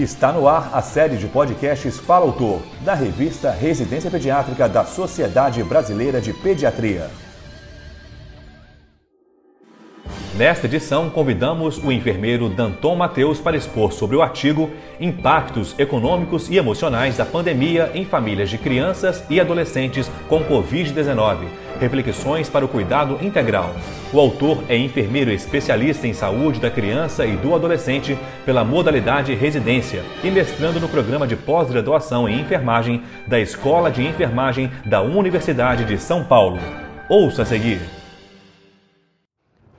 Está no ar a série de podcasts Fala Autor, da revista Residência Pediátrica da Sociedade Brasileira de Pediatria. Nesta edição, convidamos o enfermeiro Danton Mateus para expor sobre o artigo Impactos Econômicos e Emocionais da Pandemia em Famílias de Crianças e Adolescentes com Covid-19 Reflexões para o Cuidado Integral. O autor é enfermeiro especialista em saúde da criança e do adolescente pela modalidade residência e mestrando no programa de pós-graduação em enfermagem da Escola de Enfermagem da Universidade de São Paulo. Ouça a seguir.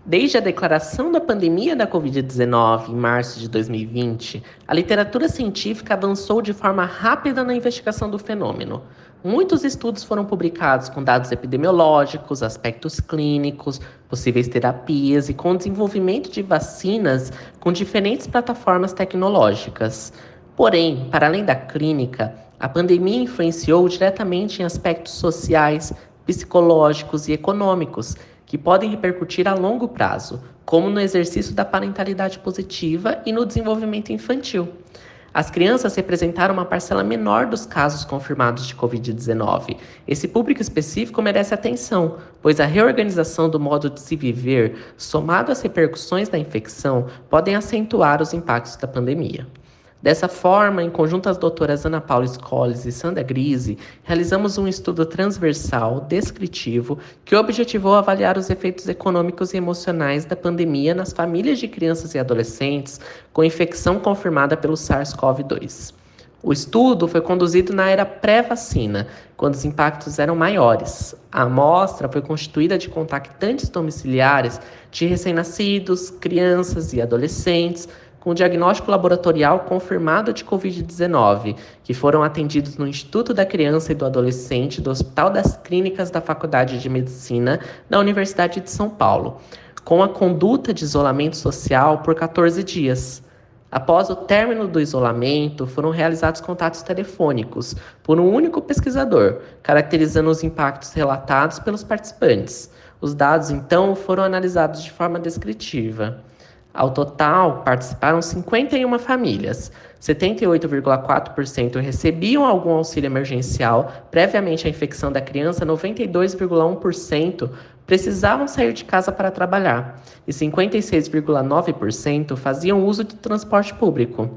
Desde a declaração da pandemia da Covid-19 em março de 2020, a literatura científica avançou de forma rápida na investigação do fenômeno. Muitos estudos foram publicados com dados epidemiológicos, aspectos clínicos, possíveis terapias e com desenvolvimento de vacinas com diferentes plataformas tecnológicas. Porém, para além da clínica, a pandemia influenciou diretamente em aspectos sociais, psicológicos e econômicos que podem repercutir a longo prazo, como no exercício da parentalidade positiva e no desenvolvimento infantil. As crianças representaram uma parcela menor dos casos confirmados de Covid-19. Esse público específico merece atenção, pois a reorganização do modo de se viver, somado às repercussões da infecção, podem acentuar os impactos da pandemia. Dessa forma, em conjunto às doutoras Ana Paula Scolles e Sandra Grise, realizamos um estudo transversal, descritivo, que objetivou avaliar os efeitos econômicos e emocionais da pandemia nas famílias de crianças e adolescentes com infecção confirmada pelo SARS-CoV-2. O estudo foi conduzido na era pré-vacina, quando os impactos eram maiores. A amostra foi constituída de contactantes domiciliares de recém-nascidos, crianças e adolescentes com diagnóstico laboratorial confirmado de Covid-19, que foram atendidos no Instituto da Criança e do Adolescente do Hospital das Clínicas da Faculdade de Medicina da Universidade de São Paulo, com a conduta de isolamento social por 14 dias. Após o término do isolamento, foram realizados contatos telefônicos por um único pesquisador, caracterizando os impactos relatados pelos participantes. Os dados, então, foram analisados de forma descritiva. Ao total, participaram 51 famílias. 78,4% recebiam algum auxílio emergencial. Previamente à infecção da criança, 92,1% precisavam sair de casa para trabalhar e 56,9% faziam uso de transporte público.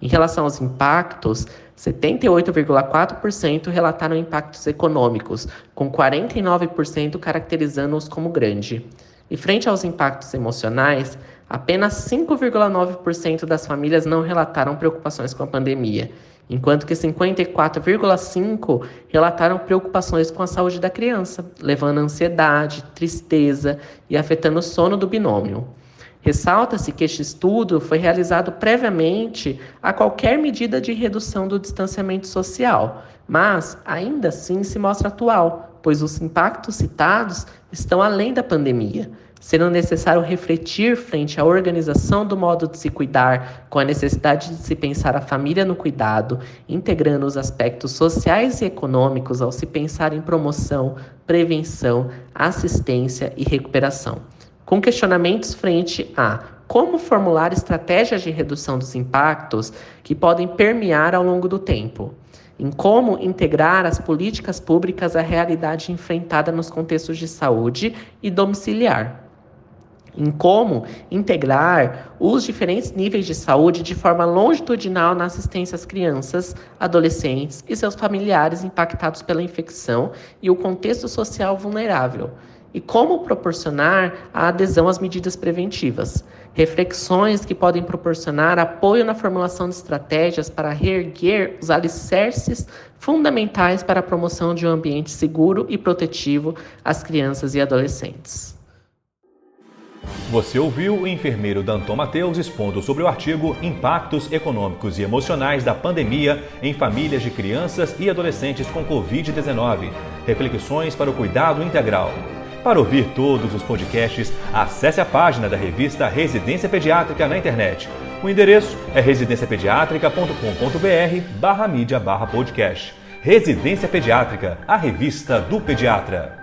Em relação aos impactos, 78,4% relataram impactos econômicos, com 49% caracterizando-os como grande. E frente aos impactos emocionais, apenas 5,9% das famílias não relataram preocupações com a pandemia, enquanto que 54,5% relataram preocupações com a saúde da criança, levando a ansiedade, tristeza e afetando o sono do binômio. Ressalta-se que este estudo foi realizado previamente a qualquer medida de redução do distanciamento social, mas ainda assim se mostra atual, pois os impactos citados estão além da pandemia, sendo necessário refletir frente à organização do modo de se cuidar, com a necessidade de se pensar a família no cuidado, integrando os aspectos sociais e econômicos ao se pensar em promoção, prevenção, assistência e recuperação. Com questionamentos frente a como formular estratégias de redução dos impactos que podem permear ao longo do tempo em como integrar as políticas públicas à realidade enfrentada nos contextos de saúde e domiciliar. Em como integrar os diferentes níveis de saúde de forma longitudinal na assistência às crianças, adolescentes e seus familiares impactados pela infecção e o contexto social vulnerável, e como proporcionar a adesão às medidas preventivas. Reflexões que podem proporcionar apoio na formulação de estratégias para reerguer os alicerces fundamentais para a promoção de um ambiente seguro e protetivo às crianças e adolescentes. Você ouviu o enfermeiro Danton Mateus expondo sobre o artigo Impactos Econômicos e Emocionais da Pandemia em Famílias de Crianças e Adolescentes com Covid-19. Reflexões para o Cuidado Integral. Para ouvir todos os podcasts, acesse a página da revista Residência Pediátrica na internet. O endereço é residenciapediatrica.com.br barra mídia barra podcast. Residência Pediátrica, a revista do pediatra.